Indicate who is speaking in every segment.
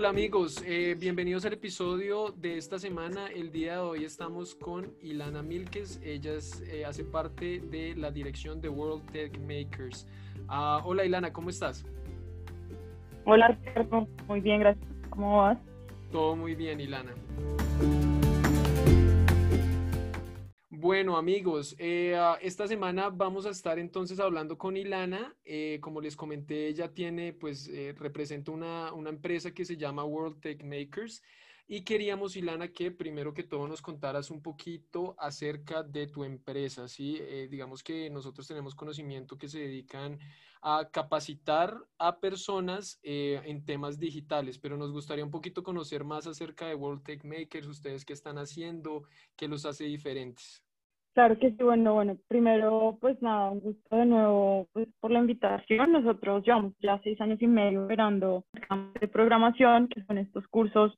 Speaker 1: Hola amigos, eh, bienvenidos al episodio de esta semana. El día de hoy estamos con Ilana Milkes. Ella eh, hace parte de la dirección de World Tech Makers. Ah, hola Ilana, ¿cómo estás?
Speaker 2: Hola Ricardo, muy bien, gracias. ¿Cómo vas?
Speaker 1: Todo muy bien, Ilana. Bueno, amigos, eh, ah, esta semana vamos a estar entonces hablando con Ilana. Eh, como les comenté, ella tiene, pues, eh, representa una, una, empresa que se llama World Tech Makers. Y queríamos, Ilana, que primero que todo nos contaras un poquito acerca de tu empresa, ¿sí? digamos que nosotros tenemos conocimiento que se dedican a capacitar a personas en temas digitales, pero nos gustaría un poquito conocer más acerca de World Tech Makers, ustedes qué están haciendo, qué los hace diferentes.
Speaker 2: Claro que sí, bueno, bueno, primero pues nada, un gusto de nuevo pues, por la invitación. Nosotros llevamos ya seis años y medio operando de programación, que son estos cursos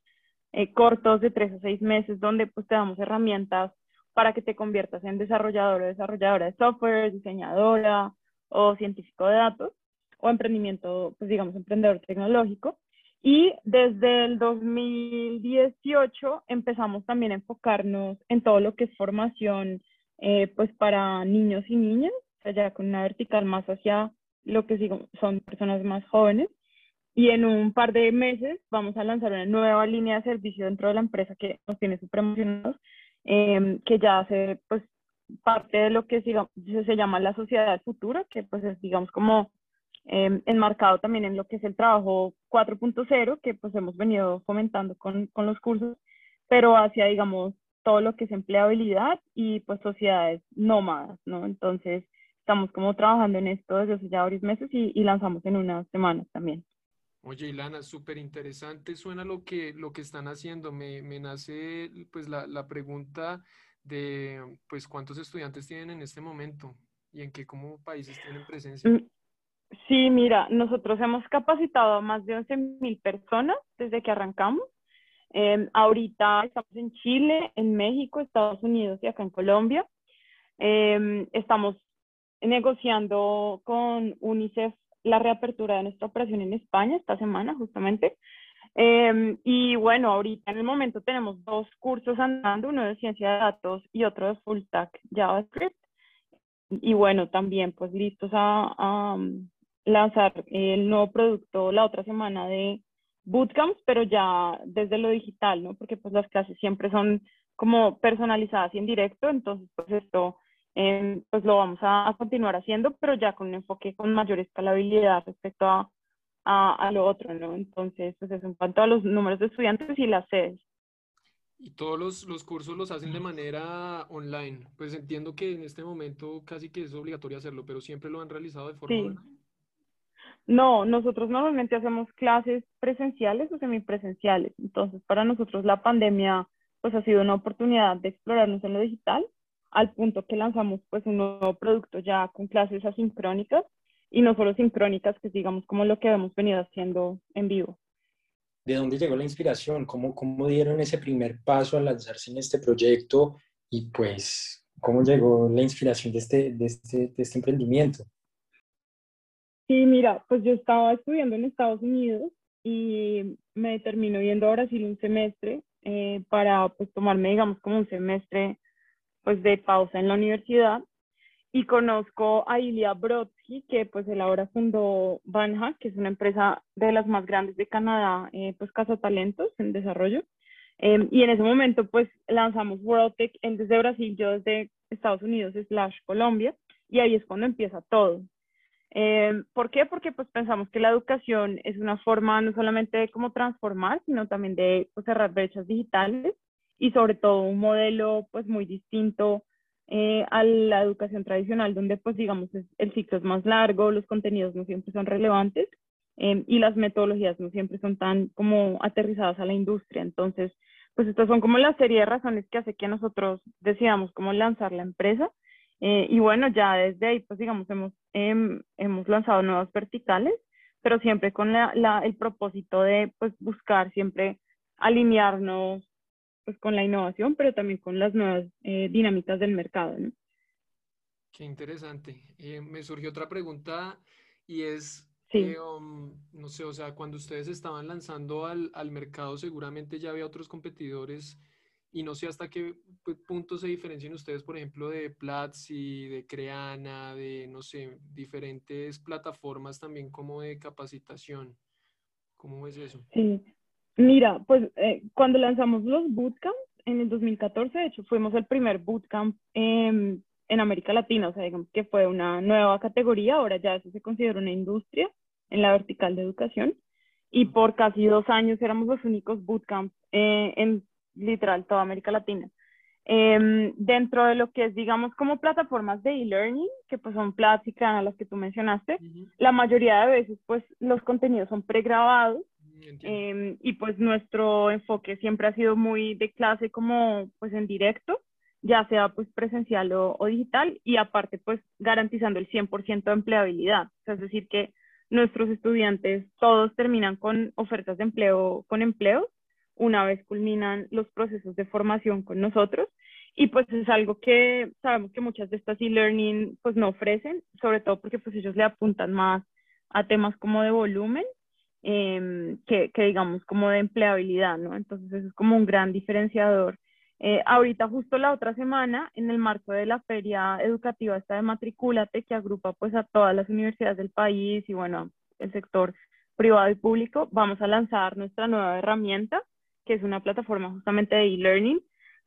Speaker 2: eh, cortos de tres a seis meses, donde pues te damos herramientas para que te conviertas en desarrollador o desarrolladora de software, diseñadora o científico de datos o emprendimiento, pues digamos, emprendedor tecnológico. Y desde el 2018 empezamos también a enfocarnos en todo lo que es formación eh, pues para niños y niñas, ya con una vertical más hacia lo que son personas más jóvenes. Y en un par de meses vamos a lanzar una nueva línea de servicio dentro de la empresa que nos tiene súper emocionados, em, que ya hace pues parte de lo que se llama la sociedad del futuro, que pues es digamos como eh, enmarcado también en lo que es el trabajo 4.0, que pues hemos venido fomentando con, con los cursos, pero hacia digamos todo lo que es empleabilidad y pues sociedades nómadas, ¿no? Entonces, estamos como trabajando en esto desde hace ya varios meses y, lanzamos en unas semanas también.
Speaker 1: Oye, Ilana, súper interesante suena lo que, lo que están haciendo. Me, me nace pues la, la, pregunta de pues cuántos estudiantes tienen en este momento y en qué como países tienen presencia. Mm,
Speaker 2: sí, mira, nosotros hemos capacitado a más de 11.000 personas desde que arrancamos Em, ahorita estamos en Chile, en México, Estados Unidos y acá en Colombia. Em, estamos negociando con UNICEF la reapertura de nuestra operación en España esta semana, justamente. Em, y bueno, ahorita en el momento tenemos dos cursos andando, uno de ciencia de datos y otro de full stack JavaScript. Y bueno, también pues listos a, a lanzar el nuevo producto la otra semana de bootcamps, pero ya desde lo digital, ¿no? Porque pues las clases siempre son como personalizadas y en directo, entonces pues esto em, pues lo vamos a, continuar haciendo, pero ya con un enfoque con mayor escalabilidad respecto a, a, lo otro, ¿no? Entonces, pues es en cuanto a los números de estudiantes y las sedes.
Speaker 1: Y todos los, los, cursos los hacen de manera online. Pues entiendo que en este momento casi que es obligatorio hacerlo, pero siempre lo han realizado de forma online.
Speaker 2: No, nosotros normalmente hacemos clases presenciales o semipresenciales. Entonces, para nosotros la pandemia pues ha sido una oportunidad de explorarnos en lo digital, al punto que lanzamos pues un nuevo producto ya con clases asincrónicas y no solo sincrónicas, que digamos como lo que hemos venido haciendo en vivo.
Speaker 3: ¿De dónde llegó la inspiración? ¿Cómo, cómo dieron ese primer paso al lanzarse en este proyecto? Y pues, ¿cómo llegó la inspiración de este, de este, de este emprendimiento?
Speaker 2: Sí, mira, pues yo estaba estudiando en Estados Unidos y me terminó yendo a Brasil un semestre eh, para pues tomarme, digamos, como un semestre pues de pausa en la universidad y conozco a Ilya Brodsky, que pues él ahora fundó Banha, que es una empresa de las más grandes de Canadá, eh, pues talentos en desarrollo. Em, y en ese momento pues lanzamos WorldTech, él desde Brasil, yo desde Estados Unidos slash Colombia, y ahí es cuando empieza todo. Eh, ¿Por qué? Porque pues pensamos que la educación es una forma no solamente de cómo transformar, sino también de pues, cerrar brechas digitales y sobre todo un modelo pues muy distinto eh, a la educación tradicional, donde pues digamos el ciclo es más largo, los contenidos no siempre son relevantes eh, y las metodologías no siempre son tan como aterrizadas a la industria. Entonces, pues estas son como la serie de razones que hace que nosotros decidamos cómo lanzar la empresa eh, y bueno, ya desde ahí, pues digamos, hemos, em, hemos lanzado nuevas verticales, pero siempre con la, la, el propósito de pues, buscar siempre alinearnos pues, con la innovación, pero también con las nuevas eh, dinámicas del mercado. ¿no?
Speaker 1: Qué interesante. Eh, me surgió otra pregunta y es,
Speaker 2: Sí.
Speaker 1: Um, no sé, o sea, cuando ustedes estaban lanzando al, al, mercado, seguramente ya había otros competidores y no sé hasta qué punto se diferencian ustedes, por ejemplo, de Platzi, de Creana, de, no sé, diferentes plataformas también como de capacitación. ¿Cómo es eso?
Speaker 2: Sí, mira, pues eh, cuando lanzamos los bootcamps en el 2014, de hecho, fuimos el primer bootcamp en América Latina, o sea, digamos que fue una nueva categoría, ahora ya eso se considera una industria en la vertical de educación, y por casi dos años éramos los únicos bootcamps eh, en literal toda América Latina. Em, dentro de lo que es, digamos, como plataformas de e-learning, que pues son Platzi y las que tú mencionaste, la mayoría de veces pues los contenidos son pregrabados eh, y pues nuestro enfoque siempre ha sido muy de clase como pues en directo, ya sea pues presencial o, o digital y aparte pues garantizando el 100% de empleabilidad. es decir, que nuestros estudiantes todos terminan con ofertas de empleo, con empleos una vez culminan los procesos de formación con nosotros. Y pues es algo que sabemos que muchas de estas e-learning pues no ofrecen, sobre todo porque pues ellos le apuntan más a temas como de volumen em, que, que, digamos como de empleabilidad, ¿no? Entonces eso es como un gran diferenciador. Eh, ahorita justo la otra semana, en el marco de la feria educativa esta de Matricúlate, que agrupa pues a todas las universidades del país y bueno, el sector privado y público, vamos a lanzar nuestra nueva herramienta que es una plataforma justamente de e-learning,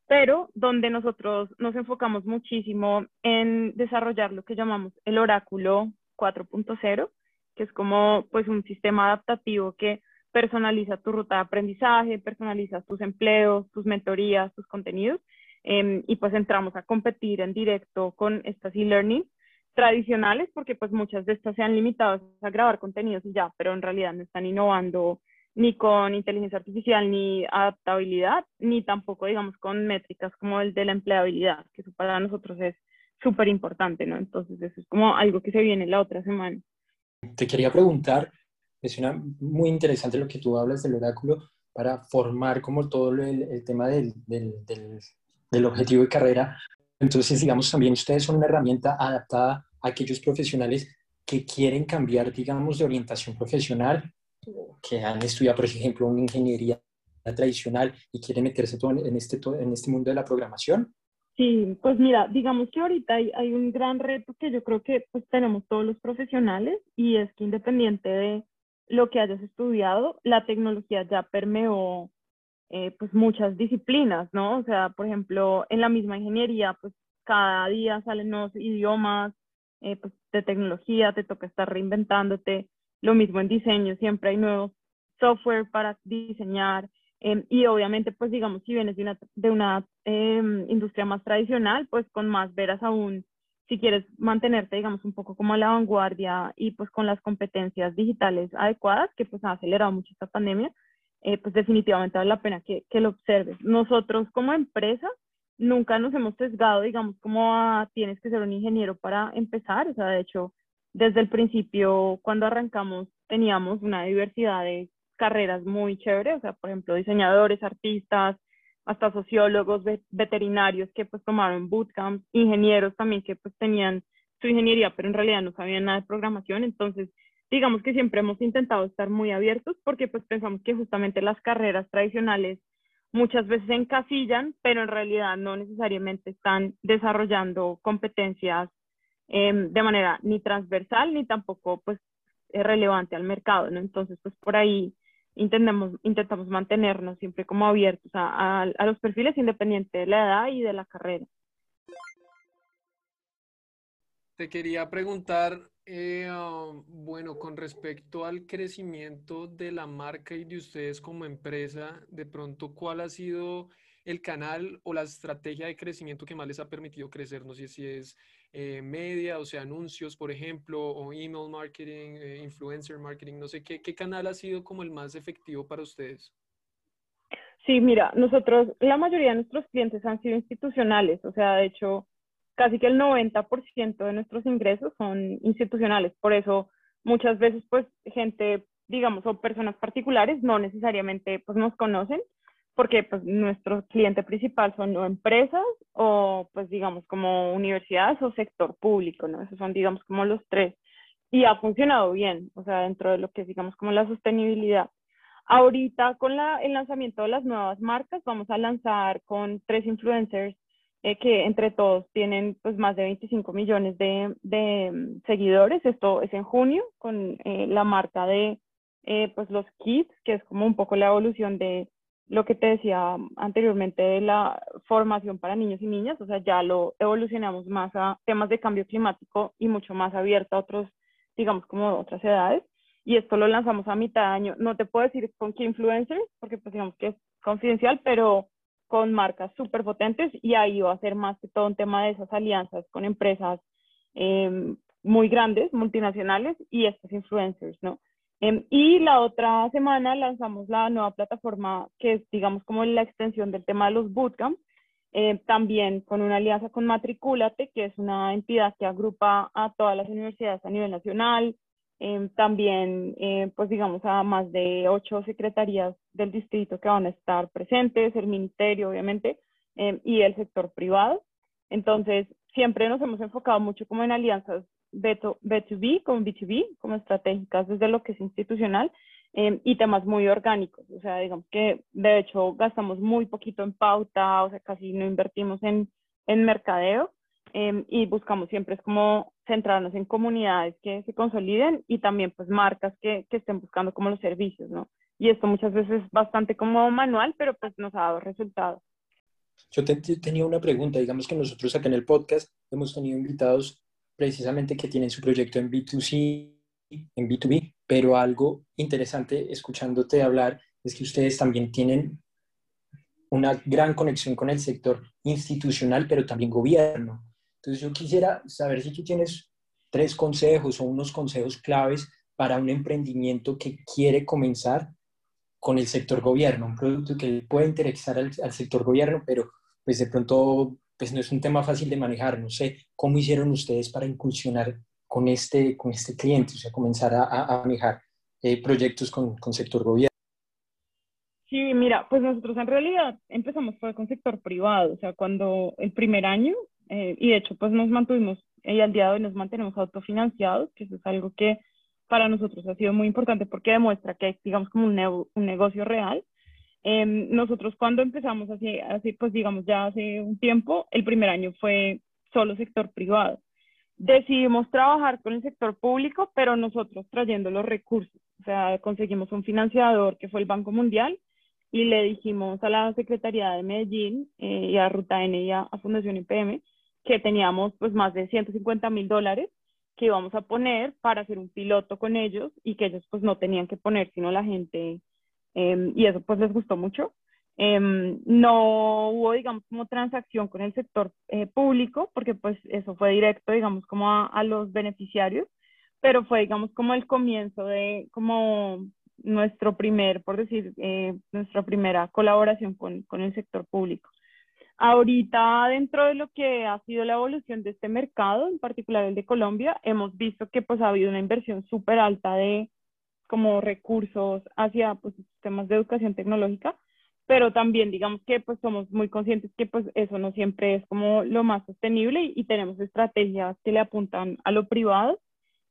Speaker 2: pero donde nosotros nos enfocamos muchísimo en desarrollar lo que llamamos el oráculo 4.0, que es como pues un sistema adaptativo que personaliza tu ruta de aprendizaje, personaliza tus empleos, tus mentorías, tus contenidos, em, y pues entramos a competir en directo con estas e-learning tradicionales, porque pues muchas de estas se han limitado a grabar contenidos y ya, pero en realidad no están innovando ni con inteligencia artificial, ni adaptabilidad, ni tampoco, digamos, con métricas como el de la empleabilidad, que eso para nosotros es súper importante, ¿no? Entonces, eso es como algo que se viene la otra semana.
Speaker 3: Te quería preguntar, es una, muy interesante lo que tú hablas del oráculo para formar como todo el, el tema del, del, del, del objetivo de carrera. Entonces, digamos, también ustedes son una herramienta adaptada a aquellos profesionales que quieren cambiar, digamos, de orientación profesional que han estudiado, por ejemplo, una ingeniería tradicional y quieren meterse todo en, este, en este mundo de la programación?
Speaker 2: Sí, pues mira, digamos que ahorita hay, hay, un gran reto que yo creo que pues tenemos todos los profesionales y es que independiente de lo que hayas estudiado, la tecnología ya permeó eh, pues muchas disciplinas, ¿no? O sea, por ejemplo, en la misma ingeniería, pues cada día salen nuevos idiomas eh, pues, de tecnología, te toca estar reinventándote. Lo mismo en diseño, siempre hay nuevo software para diseñar. Em, y obviamente, pues digamos, si vienes de una, de una em, industria más tradicional, pues con más veras aún, si quieres mantenerte, digamos, un poco como a la vanguardia y pues con las competencias digitales adecuadas, que pues ha acelerado mucho esta pandemia, eh, pues definitivamente vale la pena que, que lo observes. Nosotros como empresa nunca nos hemos sesgado, digamos, como a tienes que ser un ingeniero para empezar, o sea, de hecho, desde el principio, cuando arrancamos, teníamos una diversidad de carreras muy chévere, o sea, por ejemplo, diseñadores, artistas, hasta sociólogos, veterinarios que pues tomaron bootcamps, ingenieros también que pues tenían su ingeniería, pero en realidad no sabían nada de programación, entonces digamos que siempre hemos intentado estar muy abiertos porque pues pensamos que justamente las carreras tradicionales muchas veces encasillan, pero en realidad no necesariamente están desarrollando competencias Em, de manera ni transversal ni tampoco pues relevante al mercado, ¿no? Entonces, pues por ahí intentamos, intentamos mantenernos siempre como abiertos a, a, los perfiles independientes de la edad y de la carrera.
Speaker 1: Te quería preguntar, eh, um, bueno, con respecto al crecimiento de la marca y de ustedes como empresa, de pronto, ¿cuál ha sido el canal o la estrategia de crecimiento que más les ha permitido crecer? No sé si es eh, media, o sea, anuncios, por ejemplo, o email marketing, eh, influencer marketing, no sé, ¿qué, ¿qué canal ha sido como el más efectivo para ustedes?
Speaker 2: Sí, mira, nosotros, la mayoría de nuestros clientes han sido institucionales, o sea, de hecho, casi que el 90% de nuestros ingresos son institucionales, por eso muchas veces, pues, gente, digamos, o personas particulares no necesariamente, pues, nos conocen, porque pues nuestro cliente principal son o empresas o pues digamos como universidades o sector público, ¿no? Esos son digamos como los tres. y ha funcionado bien, o sea, dentro de lo que es, digamos, como la sostenibilidad. Ahorita con la, el lanzamiento de las nuevas marcas, vamos a lanzar con tres influencers eh, que entre todos tienen pues más de 25 millones de, de mm, seguidores. Esto es en junio con eh, la marca de eh, pues los kits, que es como un poco la evolución de lo que te decía anteriormente de la formación para niños y niñas, o sea, ya lo evolucionamos más a temas de cambio climático y mucho más abierto a otros, digamos, como otras edades. Y esto lo lanzamos a mitad de año. No te puedo decir con qué influencers, porque pues digamos que es confidencial, pero con marcas súper potentes y ahí va a ser más que todo un tema de esas alianzas con empresas em, muy grandes, multinacionales y estos influencers, ¿no? Em, y la otra semana lanzamos la nueva plataforma que es, digamos, como la extensión del tema de los bootcamps, eh, también con una alianza con Matricúlate, que es una entidad que agrupa a todas las universidades a nivel nacional, em, también, eh, pues digamos, a más de ocho secretarías del distrito que van a estar presentes, el ministerio, obviamente, em, y el sector privado. Entonces, siempre nos hemos enfocado mucho como en alianzas B2B como B2B, como estratégicas desde lo que es institucional em, y temas muy orgánicos. O sea, digamos que de hecho gastamos muy poquito en pauta, o sea, casi no invertimos en, en mercadeo em, y buscamos siempre es como centrarnos en comunidades que se consoliden y también pues marcas que, que estén buscando como los servicios, ¿no? Y esto muchas veces es bastante como manual, pero pues nos ha dado resultados.
Speaker 3: Yo tenía una pregunta, digamos que nosotros acá en el podcast hemos tenido invitados precisamente que tienen su proyecto en B2C, en B2B, pero algo interesante escuchándote hablar es que ustedes también tienen una gran conexión con el sector institucional, pero también gobierno. Entonces yo quisiera saber si tú tienes tres consejos o unos consejos claves para un emprendimiento que quiere comenzar con el sector gobierno, un producto que puede interesar al, al sector gobierno, pero pues de pronto pues no es un tema fácil de manejar. No sé cómo hicieron ustedes para incursionar con este, con este cliente, o sea, comenzar a, a manejar eh, proyectos con, con sector gobierno.
Speaker 2: Sí, mira, pues nosotros en realidad empezamos fue con sector privado, o sea, cuando el primer año, eh, y de hecho pues nos mantuvimos, y al día de hoy nos mantenemos autofinanciados, que eso es algo que para nosotros ha sido muy importante porque demuestra que hay, digamos, como un, un negocio real Em, nosotros cuando empezamos así, así, pues digamos ya hace un tiempo, el primer año fue solo sector privado. Decidimos trabajar con el sector público, pero nosotros trayendo los recursos. O sea, conseguimos un financiador que fue el Banco Mundial y le dijimos a la Secretaría de Medellín eh, y a Ruta N y a, Fundación IPM que teníamos pues más de 150 mil dólares que íbamos a poner para hacer un piloto con ellos y que ellos pues no tenían que poner sino la gente Em, y eso pues les gustó mucho. Em, no hubo, digamos, como transacción con el sector eh, público, porque pues eso fue directo, digamos, como a, los beneficiarios, pero fue, digamos, como el comienzo de como nuestro primer, por decir, eh, nuestra primera colaboración con, con el sector público. Ahorita, dentro de lo que ha sido la evolución de este mercado, en particular el de Colombia, hemos visto que pues ha habido una inversión súper alta de como recursos hacia pues, sistemas de educación tecnológica, pero también digamos que pues somos muy conscientes que pues eso no siempre es como lo más sostenible y, tenemos estrategias que le apuntan a lo privado,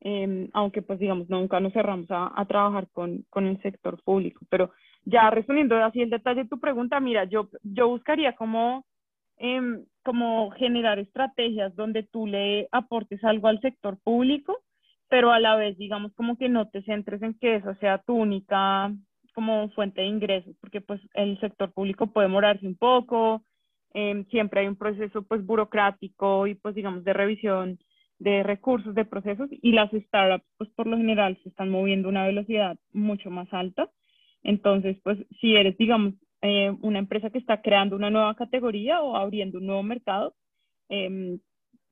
Speaker 2: em, aunque pues digamos nunca nos cerramos a, a trabajar con, con, el sector público. Pero ya respondiendo así el detalle de tu pregunta, mira, yo, yo buscaría como, em, como generar estrategias donde tú le aportes algo al sector público pero a la vez, digamos, como que no te centres en que esa sea tu única como fuente de ingresos, porque pues el sector público puede morarse un poco, em, siempre hay un proceso pues burocrático y pues digamos de revisión de recursos, de procesos, y las startups pues por lo general se están moviendo a una velocidad mucho más alta. Entonces, pues si eres, digamos, eh, una empresa que está creando una nueva categoría o abriendo un nuevo mercado, eh,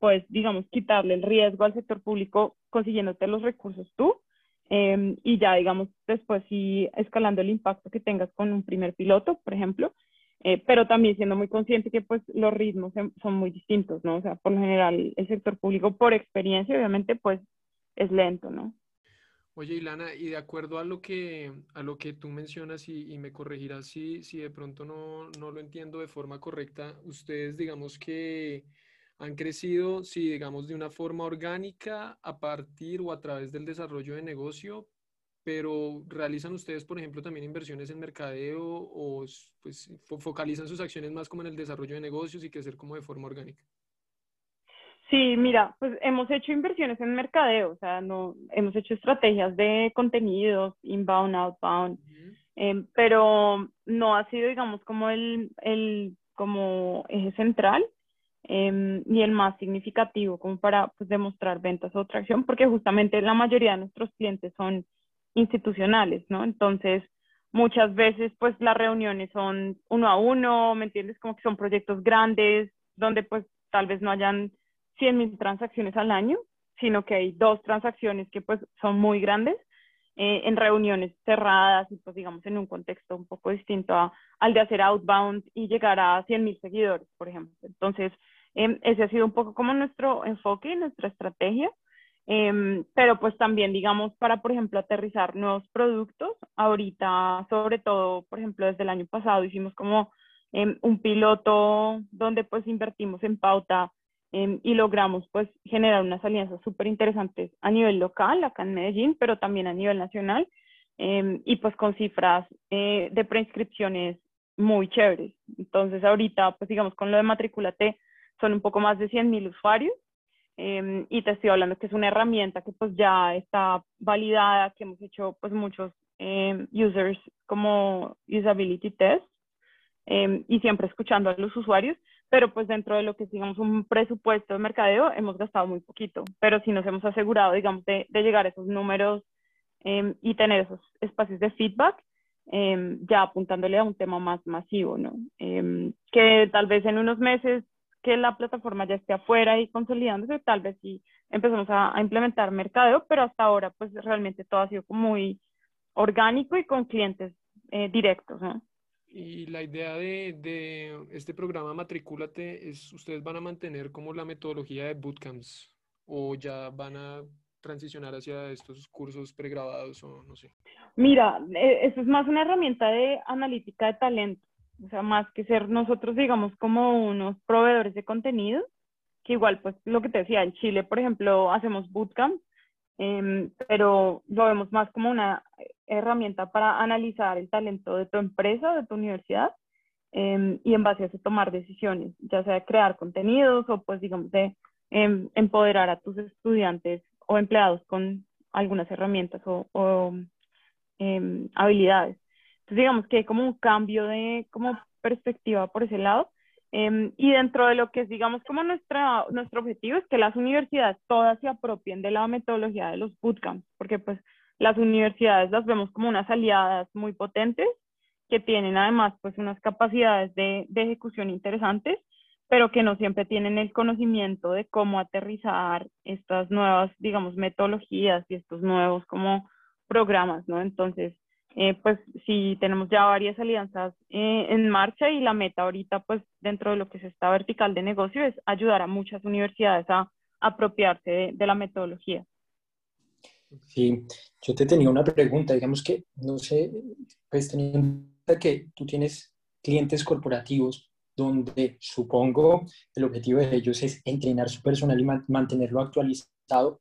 Speaker 2: pues, digamos, quitarle el riesgo al sector público consiguiéndote los recursos tú em, y ya, digamos, después sí escalando el impacto que tengas con un primer piloto, por ejemplo, eh, pero también siendo muy consciente que pues los ritmos son muy distintos, ¿no? O sea, por lo general el sector público por experiencia obviamente pues es lento, ¿no?
Speaker 1: Oye, Ilana, y de acuerdo a lo que, a lo que tú mencionas y, y me corregirás si, si de pronto no, no, lo entiendo de forma correcta, ustedes digamos que han crecido, sí, digamos, de una forma orgánica a partir o a través del desarrollo de negocio, pero realizan ustedes, por ejemplo, también inversiones en mercadeo o pues focalizan sus acciones más como en el desarrollo de negocios y crecer como de forma orgánica.
Speaker 2: Sí, mira, pues hemos hecho inversiones en mercadeo, o sea, no, hemos hecho estrategias de contenidos, inbound, outbound, em, pero no ha sido, digamos, como el, el como eje central em, ni el más significativo como para pues, demostrar ventas o tracción, porque justamente la mayoría de nuestros clientes son institucionales, ¿no? Entonces, muchas veces, pues las reuniones son uno a uno, ¿me entiendes? Como que son proyectos grandes, donde pues tal vez no hayan 100 mil transacciones al año, sino que hay dos transacciones que pues son muy grandes eh, en reuniones cerradas y pues digamos en un contexto un poco distinto al de hacer outbound y llegar a 100 mil seguidores, por ejemplo. Entonces, em, ese ha sido un poco como nuestro enfoque, nuestra estrategia. Em, pero pues también, digamos, para, por ejemplo, aterrizar nuevos productos, ahorita, sobre todo, por ejemplo, desde el año pasado hicimos como em, un piloto donde pues invertimos en pauta em, y logramos pues generar unas alianzas súper interesantes a nivel local, acá en Medellín, pero también a nivel nacional, y pues con cifras eh, de preinscripciones muy chéveres. Entonces ahorita, pues digamos, con lo de Matriculate son un poco más de 100 mil usuarios Em, y te estoy hablando que es una herramienta que pues ya está validada, que hemos hecho pues muchos em, users como usability test em, y siempre escuchando a los usuarios, pero pues dentro de lo que es digamos un presupuesto de mercadeo hemos gastado muy poquito, pero sí nos hemos asegurado digamos de, de llegar a esos números y tener esos espacios de feedback. ya apuntándole a un tema más masivo, ¿no? que tal vez en unos meses que la plataforma ya esté afuera y consolidándose, tal vez sí empezamos a, implementar mercadeo, pero hasta ahora pues realmente todo ha sido muy orgánico y con clientes eh, directos, ¿no?
Speaker 1: Y la idea de, de, este programa Matricúlate es, ¿ustedes van a mantener como la metodología de bootcamps o ya van a transicionar hacia estos cursos pregrabados o no sé?
Speaker 2: Mira, e, eso es más una herramienta de analítica de talento o sea, más que ser nosotros, digamos, como unos proveedores de contenido, que igual, pues, lo que te decía, en Chile, por ejemplo, hacemos bootcamp, em, pero lo vemos más como una herramienta para analizar el talento de tu empresa, de tu universidad, em, y en base a eso tomar decisiones, ya sea crear contenidos o, pues, digamos, de em, empoderar a tus estudiantes o empleados con algunas herramientas o habilidades digamos que hay como un cambio de como perspectiva por ese lado. Em, y dentro de lo que es, digamos, como nuestra, nuestro objetivo es que las universidades todas se apropien de la metodología de los bootcamps, porque pues las universidades las vemos como unas aliadas muy potentes que tienen además pues unas capacidades de, de ejecución interesantes, pero que no siempre tienen el conocimiento de cómo aterrizar estas nuevas, digamos, metodologías y estos nuevos como programas, ¿no? Entonces, eh, pues sí tenemos ya varias alianzas eh, en marcha y la meta ahorita, pues dentro de lo que es esta vertical de negocio, es ayudar a muchas universidades a apropiarse de, la metodología.
Speaker 3: Sí, yo te tenía una pregunta, digamos que, no sé, pues teniendo que tú tienes clientes corporativos donde supongo el objetivo de ellos es entrenar su personal y mantenerlo actualizado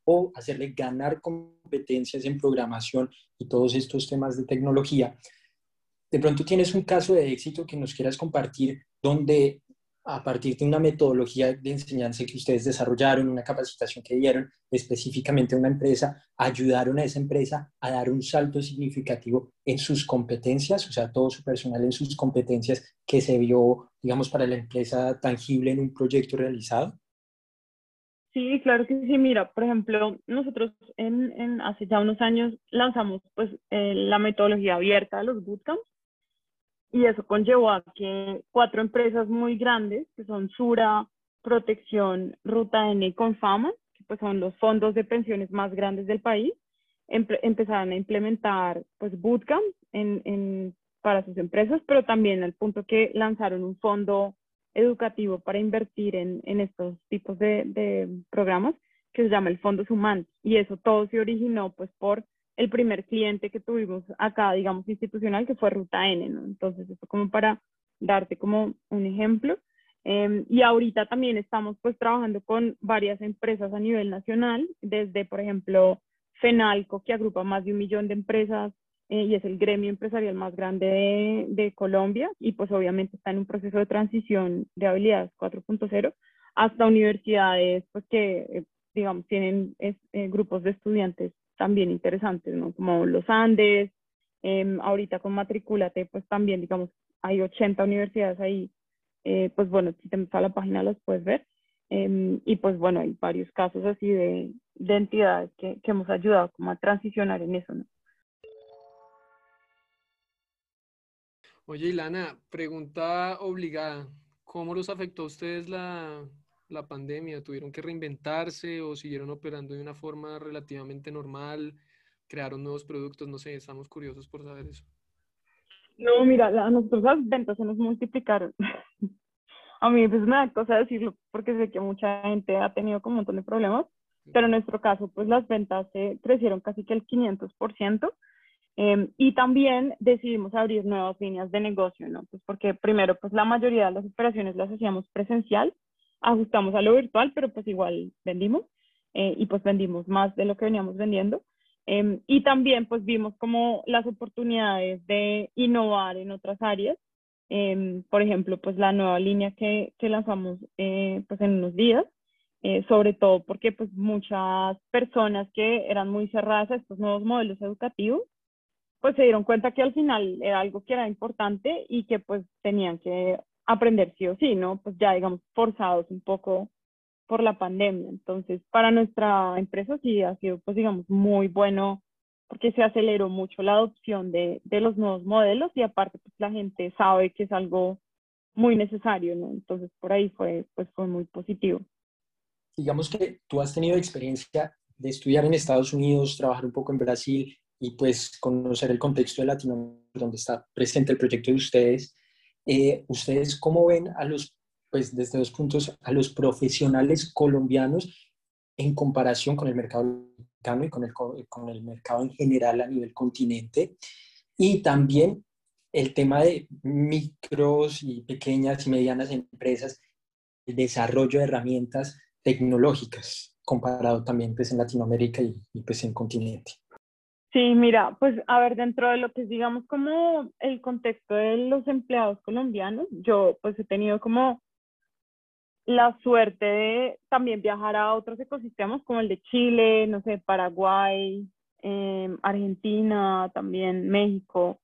Speaker 3: o hacerle ganar competencias en programación y todos estos temas de tecnología. De pronto tienes un caso de éxito que nos quieras compartir donde a partir de una metodología de enseñanza que ustedes desarrollaron, una capacitación que dieron específicamente a una empresa, ayudaron a esa empresa a dar un salto significativo en sus competencias, o sea, todo su personal en sus competencias que se vio, digamos, para la empresa tangible en un proyecto realizado?
Speaker 2: Sí, claro que sí. Mira, por ejemplo, nosotros en, en hace ya unos años lanzamos pues eh, la metodología abierta de los bootcamps y eso conllevó a que cuatro empresas muy grandes, que son Sura, Protección, Ruta N y Confama, que pues son los fondos de pensiones más grandes del país, empezaron a implementar pues bootcamps en, en, para sus empresas, pero también al punto que lanzaron un fondo educativo para invertir en, en estos tipos de, de, programas que se llama el Fondo Suman. Y eso todo se originó pues por el primer cliente que tuvimos acá, digamos, institucional, que fue Ruta N. Entonces, eso como para darte como un ejemplo. Em, y ahorita también estamos pues trabajando con varias empresas a nivel nacional, desde por ejemplo FENALCO, que agrupa más de un millón de empresas eh, y es el gremio empresarial más grande de, de, Colombia y pues obviamente está en un proceso de transición de habilidades 4.0 hasta universidades pues que eh, digamos tienen eh, grupos de estudiantes también interesantes, ¿no? Como los Andes, em, ahorita con Matricúlate pues también digamos hay 80 universidades ahí eh, pues bueno, si te metes a la página los puedes ver. Em, y pues bueno, hay varios casos así de, de entidades que, que, hemos ayudado como a transicionar en eso, ¿no?
Speaker 1: Oye, Ilana, pregunta obligada. ¿Cómo los afectó a ustedes la, la pandemia? ¿Tuvieron que reinventarse o siguieron operando de una forma relativamente normal? ¿Crearon nuevos productos? No sé, estamos curiosos por saber eso.
Speaker 2: No, mira, a nosotros las ventas se nos multiplicaron. a mí pues me da cosa decirlo porque sé que mucha gente ha tenido como un montón de problemas, pero en nuestro caso pues las ventas se crecieron casi que el 500%. Eh, y también decidimos abrir nuevas líneas de negocio, ¿no? Pues porque primero, pues la mayoría de las operaciones las hacíamos presencial, ajustamos a lo virtual, pero pues igual vendimos eh, y pues vendimos más de lo que veníamos vendiendo. Em, y también pues vimos como las oportunidades de innovar en otras áreas. Em, por ejemplo, pues la nueva línea que, que lanzamos eh, pues en unos días, eh, sobre todo porque pues muchas personas que eran muy cerradas a estos nuevos modelos educativos, pues se dieron cuenta que al final era algo que era importante y que pues tenían que aprender sí o sí, ¿no? Pues ya digamos forzados un poco por la pandemia. Entonces, para nuestra empresa sí ha sido, pues digamos, muy bueno porque se aceleró mucho la adopción de, de los nuevos modelos y aparte, pues la gente sabe que es algo muy necesario, ¿no? Entonces, por ahí fue, pues fue muy positivo.
Speaker 3: Digamos que tú has tenido experiencia de estudiar en Estados Unidos, trabajar un poco en Brasil y pues conocer el contexto de Latinoamérica donde está presente el proyecto de ustedes. Eh, ¿Ustedes cómo ven a los pues desde dos puntos, a los profesionales colombianos en comparación con el mercado americano y con el, con el mercado en general a nivel continente. Y también el tema de micros y pequeñas y medianas empresas, el desarrollo de herramientas tecnológicas, comparado también pues en Latinoamérica y, y pues en continente.
Speaker 2: Sí, mira, pues a ver, dentro de lo que es, digamos, como el contexto de los empleados colombianos, yo pues he tenido como la suerte de también viajar a otros ecosistemas como el de Chile, no sé, Paraguay, em, Argentina, también México.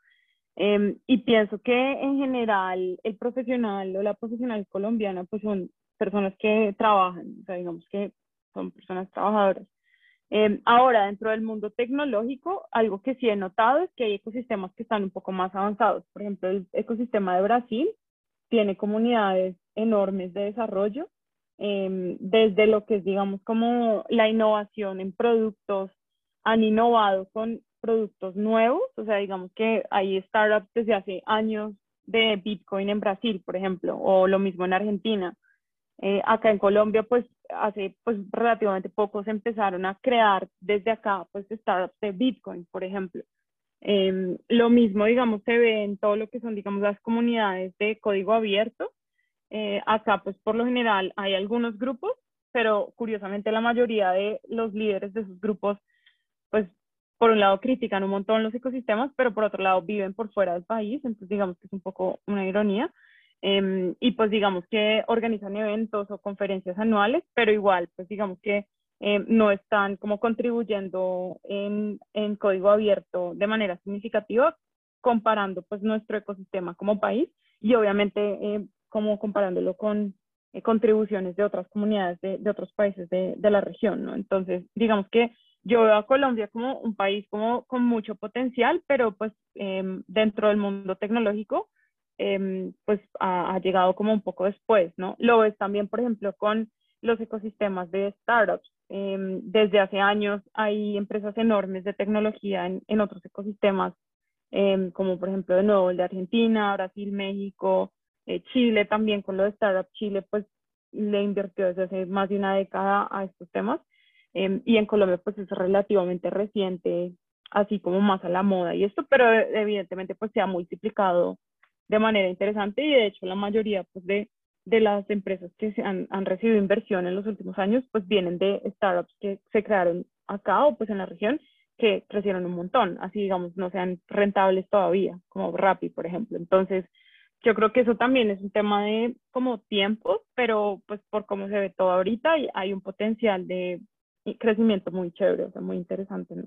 Speaker 2: Em, y pienso que en general el profesional o la profesional colombiana pues son personas que trabajan, o sea, digamos que son personas trabajadoras. Em, ahora, dentro del mundo tecnológico, algo que sí he notado es que hay ecosistemas que están un poco más avanzados. Por ejemplo, el ecosistema de Brasil tiene comunidades enormes de desarrollo, em, desde lo que es, digamos, como la innovación en productos, han innovado con productos nuevos, o sea, digamos que hay startups desde hace años de Bitcoin en Brasil, por ejemplo, o lo mismo en Argentina. Eh, acá en Colombia, pues hace pues relativamente poco se empezaron a crear desde acá, pues startups de Bitcoin, por ejemplo. Em, lo mismo, digamos, se ve en todo lo que son, digamos, las comunidades de código abierto. Eh, acá, pues, por lo general hay algunos grupos, pero curiosamente la mayoría de los líderes de esos grupos, pues, por un lado critican un montón los ecosistemas, pero por otro lado viven por fuera del país, entonces digamos que es un poco una ironía. Em, y pues digamos que organizan eventos o conferencias anuales, pero igual, pues digamos que eh, no están como contribuyendo en, en, código abierto de manera significativa, comparando pues nuestro ecosistema como país y obviamente eh, como comparándolo con eh, contribuciones de otras comunidades de, de otros países de, de, la región, ¿no? Entonces, digamos que yo veo a Colombia como un país como con mucho potencial, pero pues em, dentro del mundo tecnológico, em, pues ha, ha, llegado como un poco después, ¿no? Lo ves también, por ejemplo, con los ecosistemas de startups. Em, desde hace años hay empresas enormes de tecnología en, en otros ecosistemas, em, como por ejemplo de nuevo el de Argentina, Brasil, México, eh, Chile también con lo de startup. Chile pues le invirtió desde hace más de una década a estos temas. Em, y en Colombia pues es relativamente reciente, así como más a la moda y esto, pero evidentemente pues se ha multiplicado de manera interesante y de hecho la mayoría pues de de las empresas que se han, han, recibido inversión en los últimos años, pues vienen de startups que se crearon acá o pues en la región que crecieron un montón, así digamos, no sean rentables todavía, como Rappi, por ejemplo. Entonces, yo creo que eso también es un tema de como tiempo, pero pues por cómo se ve todo ahorita hay un potencial de crecimiento muy chévere, o sea, muy interesante, ¿no?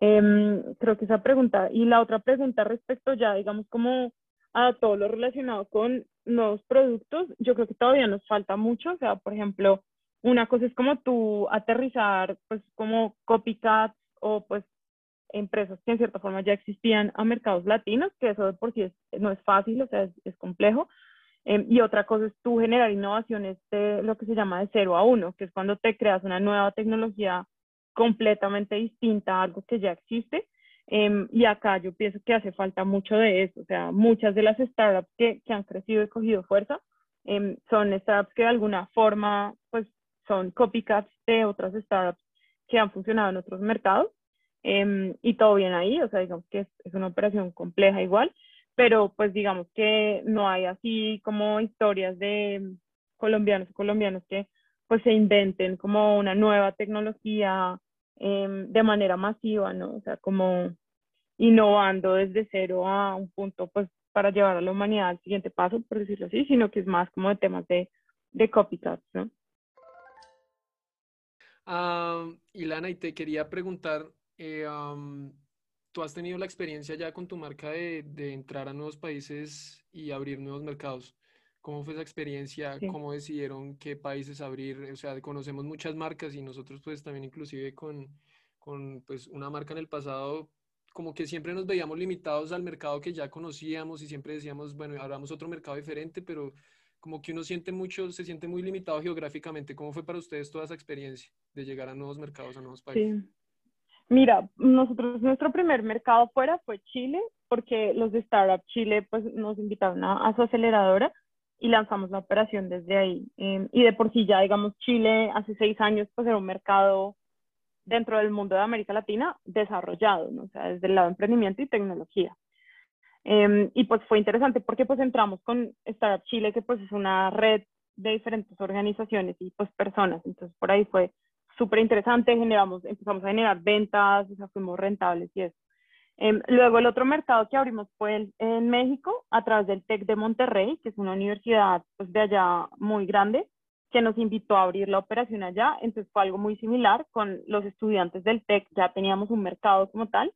Speaker 2: Eh, creo que esa pregunta. Y la otra pregunta respecto ya, digamos, como a todo lo relacionado con nuevos productos, yo creo que todavía nos falta mucho. O sea, por ejemplo, una cosa es como tú aterrizar, pues, como copycats o pues empresas que en cierta forma ya existían a mercados latinos, que eso de por sí no es fácil, o sea, es, es complejo. Em, y otra cosa es tú generar innovaciones de lo que se llama de cero a uno, que es cuando te creas una nueva tecnología completamente distinta a algo que ya existe. Em, y acá yo pienso que hace falta mucho de eso. O sea, muchas de las startups que, que han crecido y cogido fuerza em, son startups que de alguna forma pues, son copycats de otras startups que han funcionado en otros mercados. y todo bien ahí, o sea, digamos que es, es una operación compleja igual, pero pues digamos que no hay así como historias de colombianos y colombianos que pues se inventen como una nueva tecnología em, de manera masiva, ¿no? O sea, como innovando desde cero a un punto pues para llevar a la humanidad al siguiente paso, por decirlo así, sino que es más como de temas de, de copycats, ¿no?
Speaker 1: Uh, Ilana, y te quería preguntar, eh, tú has tenido la experiencia ya con tu marca de, de, entrar a nuevos países y abrir nuevos mercados. ¿Cómo fue esa experiencia? ¿Cómo decidieron qué países abrir? O sea, conocemos muchas marcas y nosotros pues también inclusive con, con pues una marca en el pasado como que siempre nos veíamos limitados al mercado que ya conocíamos y siempre decíamos, bueno, abramos otro mercado diferente, pero como que uno siente mucho, se siente muy limitado geográficamente. ¿Cómo fue para ustedes toda esa experiencia de llegar a nuevos mercados, a nuevos países?
Speaker 2: Sí. Mira, nosotros, nuestro primer mercado fuera fue Chile, porque los de Startup Chile pues, nos invitaron a, su aceleradora y lanzamos la operación desde ahí. Em, y de por sí ya, digamos, Chile hace seis años pues era un mercado dentro del mundo de América Latina desarrollado, ¿no? o sea, desde el lado de emprendimiento y tecnología. Eh, y pues fue interesante porque pues entramos con Startup Chile, que pues es una red de diferentes organizaciones y pues personas, entonces por ahí fue súper interesante, generamos, empezamos a generar ventas, o sea, fuimos rentables y eso. Eh, luego el otro mercado que abrimos fue en México a través del TEC de Monterrey, que es una universidad pues, de allá muy grande, que nos invitó a abrir la operación allá. Entonces fue algo muy similar con los estudiantes del TEC, ya teníamos un mercado como tal,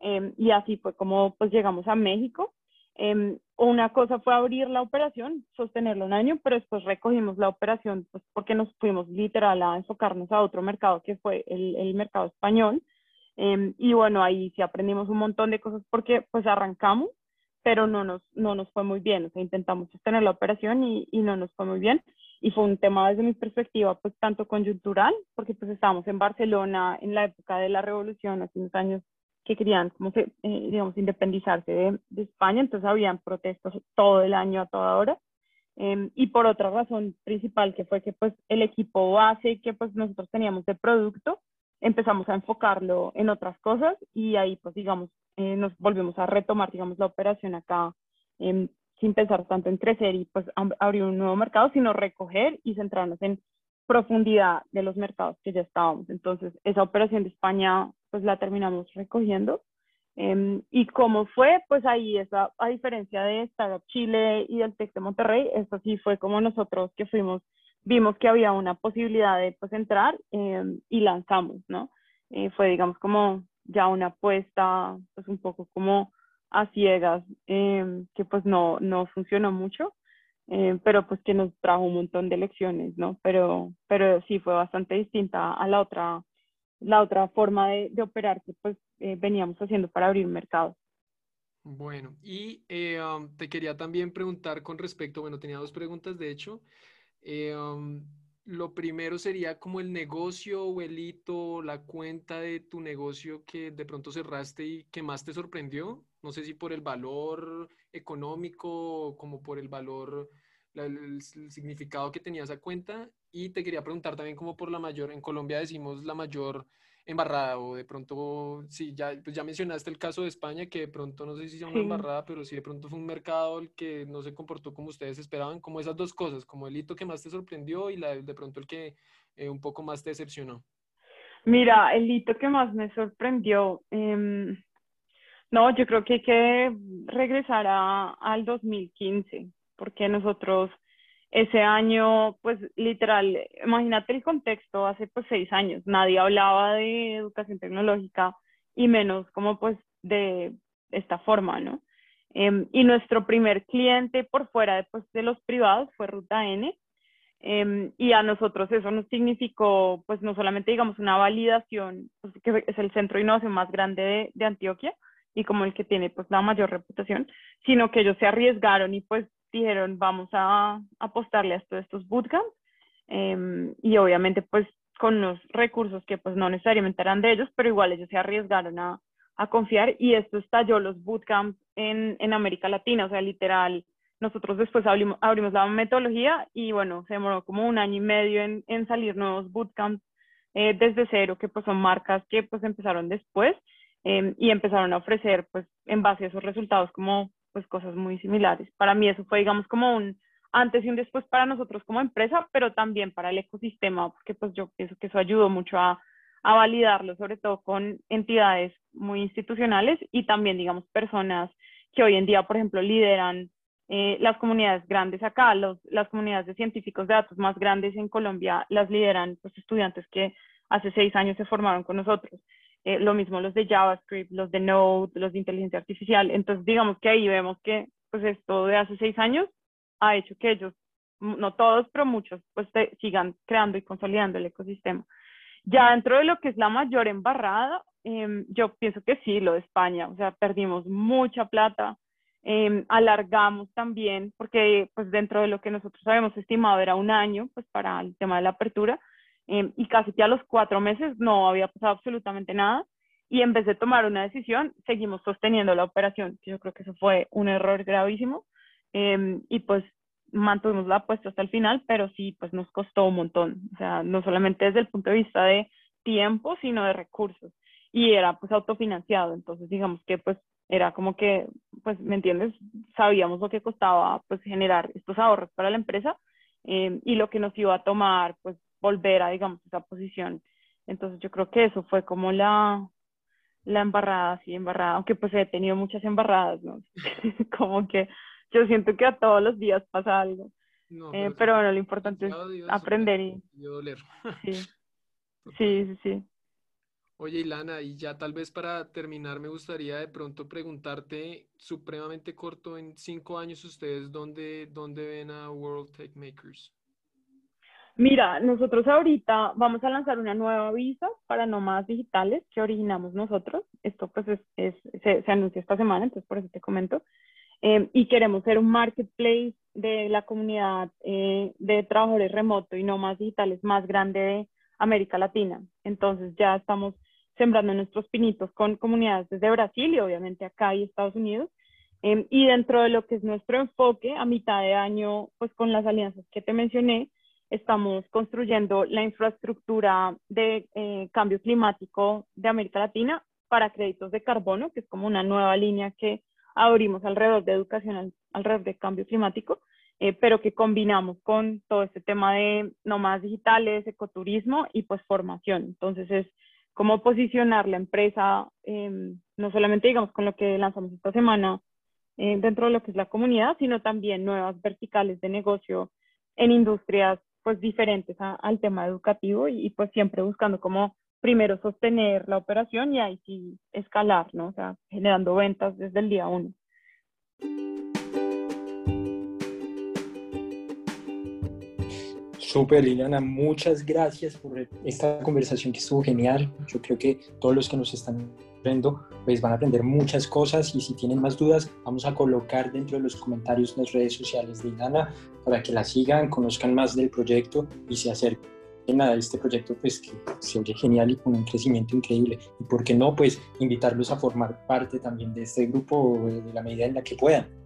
Speaker 2: eh, y así fue como pues llegamos a México. Eh, una cosa fue abrir la operación, sostenerla un año, pero después recogimos la operación pues, porque nos fuimos literal a enfocarnos a otro mercado que fue el, el mercado español. Eh, y bueno, ahí sí aprendimos un montón de cosas porque pues arrancamos, pero no nos, no nos fue muy bien. O sea, intentamos sostener la operación y, y no nos fue muy bien. Y fue un tema desde mi perspectiva pues tanto coyuntural, porque pues estábamos en Barcelona en la época de la revolución, hace unos años que querían, como que, eh, digamos, independizarse de, de, España, entonces habían protestas todo el año a toda hora. Eh, y por otra razón principal, que fue que pues el equipo base que pues nosotros teníamos de producto, empezamos a enfocarlo en otras cosas y ahí pues digamos, eh, nos volvimos a retomar, digamos, la operación acá em, sin pensar tanto en crecer y pues abrir un nuevo mercado, sino recoger y centrarnos en profundidad de los mercados que ya estábamos. Entonces, esa operación de España pues la terminamos recogiendo. Eh, y cómo fue, pues ahí, esa, a diferencia de Startup Chile y del TEC de Monterrey, esto sí fue como nosotros que fuimos, vimos que había una posibilidad de pues entrar eh, y lanzamos, ¿no? Eh, fue, digamos, como ya una apuesta, pues un poco como a ciegas, em, que pues no, no funcionó mucho, em, pero pues que nos trajo un montón de lecciones, ¿no? Pero, pero sí fue bastante distinta a la otra la otra forma de, de operar que pues eh, veníamos haciendo para abrir mercados.
Speaker 1: Bueno, y eh, um, te quería también preguntar con respecto, bueno, tenía dos preguntas de hecho. Eh, um, lo primero sería como el negocio o el hito, la cuenta de tu negocio que de pronto cerraste y que más te sorprendió. No sé si por el valor económico, como por el valor, el, el, significado que tenía esa cuenta. Y te quería preguntar también como por la mayor, en Colombia decimos la mayor embarrada o de pronto, sí, ya, pues ya mencionaste el caso de España, que de pronto no sé si sea una embarrada, pero sí de pronto fue un mercado el que no se comportó como ustedes esperaban, como esas dos cosas, como el hito que más te sorprendió y la, de pronto el que eh, un poco más te decepcionó.
Speaker 2: Mira, el hito que más me sorprendió, em, no, yo creo que hay que regresar a, al 2015, porque nosotros ese año, pues literal, imagínate el contexto, hace pues seis años, nadie hablaba de educación tecnológica y menos como pues de esta forma, ¿no? Em, y nuestro primer cliente por fuera de, pues, de los privados fue Ruta N. Em, y a nosotros eso nos significó, pues no solamente digamos una validación, pues, que es el centro de innovación más grande de, de Antioquia y como el que tiene pues la mayor reputación, sino que ellos se arriesgaron y pues dijeron, vamos a apostarle a todos estos bootcamps em, y obviamente pues con los recursos que pues no necesariamente eran de ellos, pero igual ellos se arriesgaron a, a confiar y esto estalló los bootcamps en, en, América Latina, o sea, literal, nosotros después abrimos, abrimos, la metodología y bueno, se demoró como un año y medio en, en salir nuevos bootcamps eh, desde cero, que pues son marcas que pues empezaron después em, y empezaron a ofrecer pues en base a esos resultados como pues cosas muy similares. Para mí eso fue, digamos, como un antes y un después para nosotros como empresa, pero también para el ecosistema, porque pues yo pienso que eso ayudó mucho a, a validarlo, sobre todo con entidades muy institucionales y también, digamos, personas que hoy en día, por ejemplo, lideran eh, las comunidades grandes acá, los, las comunidades de científicos de datos más grandes en Colombia las lideran pues, estudiantes que hace seis años se formaron con nosotros. Eh, lo mismo los de JavaScript, los de Node, los de inteligencia artificial. Entonces, digamos que ahí vemos que pues esto de hace seis años ha hecho que ellos, no todos, pero muchos, pues sigan creando y consolidando el ecosistema. Ya dentro de lo que es la mayor embarrada, em, yo pienso que sí, lo de España, o sea, perdimos mucha plata, em, alargamos también, porque pues dentro de lo que nosotros habíamos estimado era un año, pues para el tema de la apertura, Em, y casi que a los cuatro meses no había pasado absolutamente nada y en vez de tomar una decisión, seguimos sosteniendo la operación. Yo creo que eso fue un error gravísimo em, y pues mantuvimos la apuesta hasta el final, pero sí, pues nos costó un montón. O sea, no solamente desde el punto de vista de tiempo, sino de recursos. Y era pues autofinanciado, entonces digamos que pues era como que, pues, ¿me entiendes? Sabíamos lo que costaba pues generar estos ahorros para la empresa em, y lo que nos iba a tomar pues volver a, digamos, esa posición. Entonces yo creo que eso fue como la, la embarrada, sí, embarrada, aunque pues he tenido muchas embarradas, ¿no? como que yo siento que a todos los días pasa algo. Eh, pero, bueno, lo importante es aprender y... Sí. sí, sí, sí.
Speaker 1: Oye, Ilana, y ya tal vez para terminar me gustaría de pronto preguntarte supremamente corto, en cinco años ustedes, ¿dónde, dónde ven a World Tech Makers?
Speaker 2: Mira, nosotros ahorita vamos a lanzar una nueva visa para nómadas digitales que originamos nosotros. Esto pues es, se, anuncia esta semana, entonces por eso te comento. Eh, y queremos ser un marketplace de la comunidad eh, de trabajadores remotos y nómadas digitales más grande de América Latina. Entonces ya estamos sembrando nuestros pinitos con comunidades desde Brasil y obviamente acá y Estados Unidos. Eh, y dentro de lo que es nuestro enfoque, a mitad de año, pues con las alianzas que te mencioné, estamos construyendo la infraestructura de eh, cambio climático de América Latina para créditos de carbono, que es como una nueva línea que abrimos alrededor de educación, alrededor de cambio climático, eh, pero que combinamos con todo este tema de nómadas digitales, ecoturismo y pues formación. Entonces es como posicionar la empresa, em, no solamente digamos con lo que lanzamos esta semana eh, dentro de lo que es la comunidad, sino también nuevas verticales de negocio en industrias pues diferentes al tema educativo y, pues siempre buscando como primero sostener la operación y ahí sí escalar, ¿no? O sea, generando ventas desde el día uno.
Speaker 3: Súper, Liliana, muchas gracias por esta conversación que estuvo genial. Yo creo que todos los que nos están viendo pues van a aprender muchas cosas y si tienen más dudas vamos a colocar dentro de los comentarios las redes sociales de Liliana para que la sigan, conozcan más del proyecto y se acerquen a este proyecto pues que se oye genial y con un crecimiento increíble y por qué no pues invitarlos a formar parte también de este grupo de la medida en la que puedan.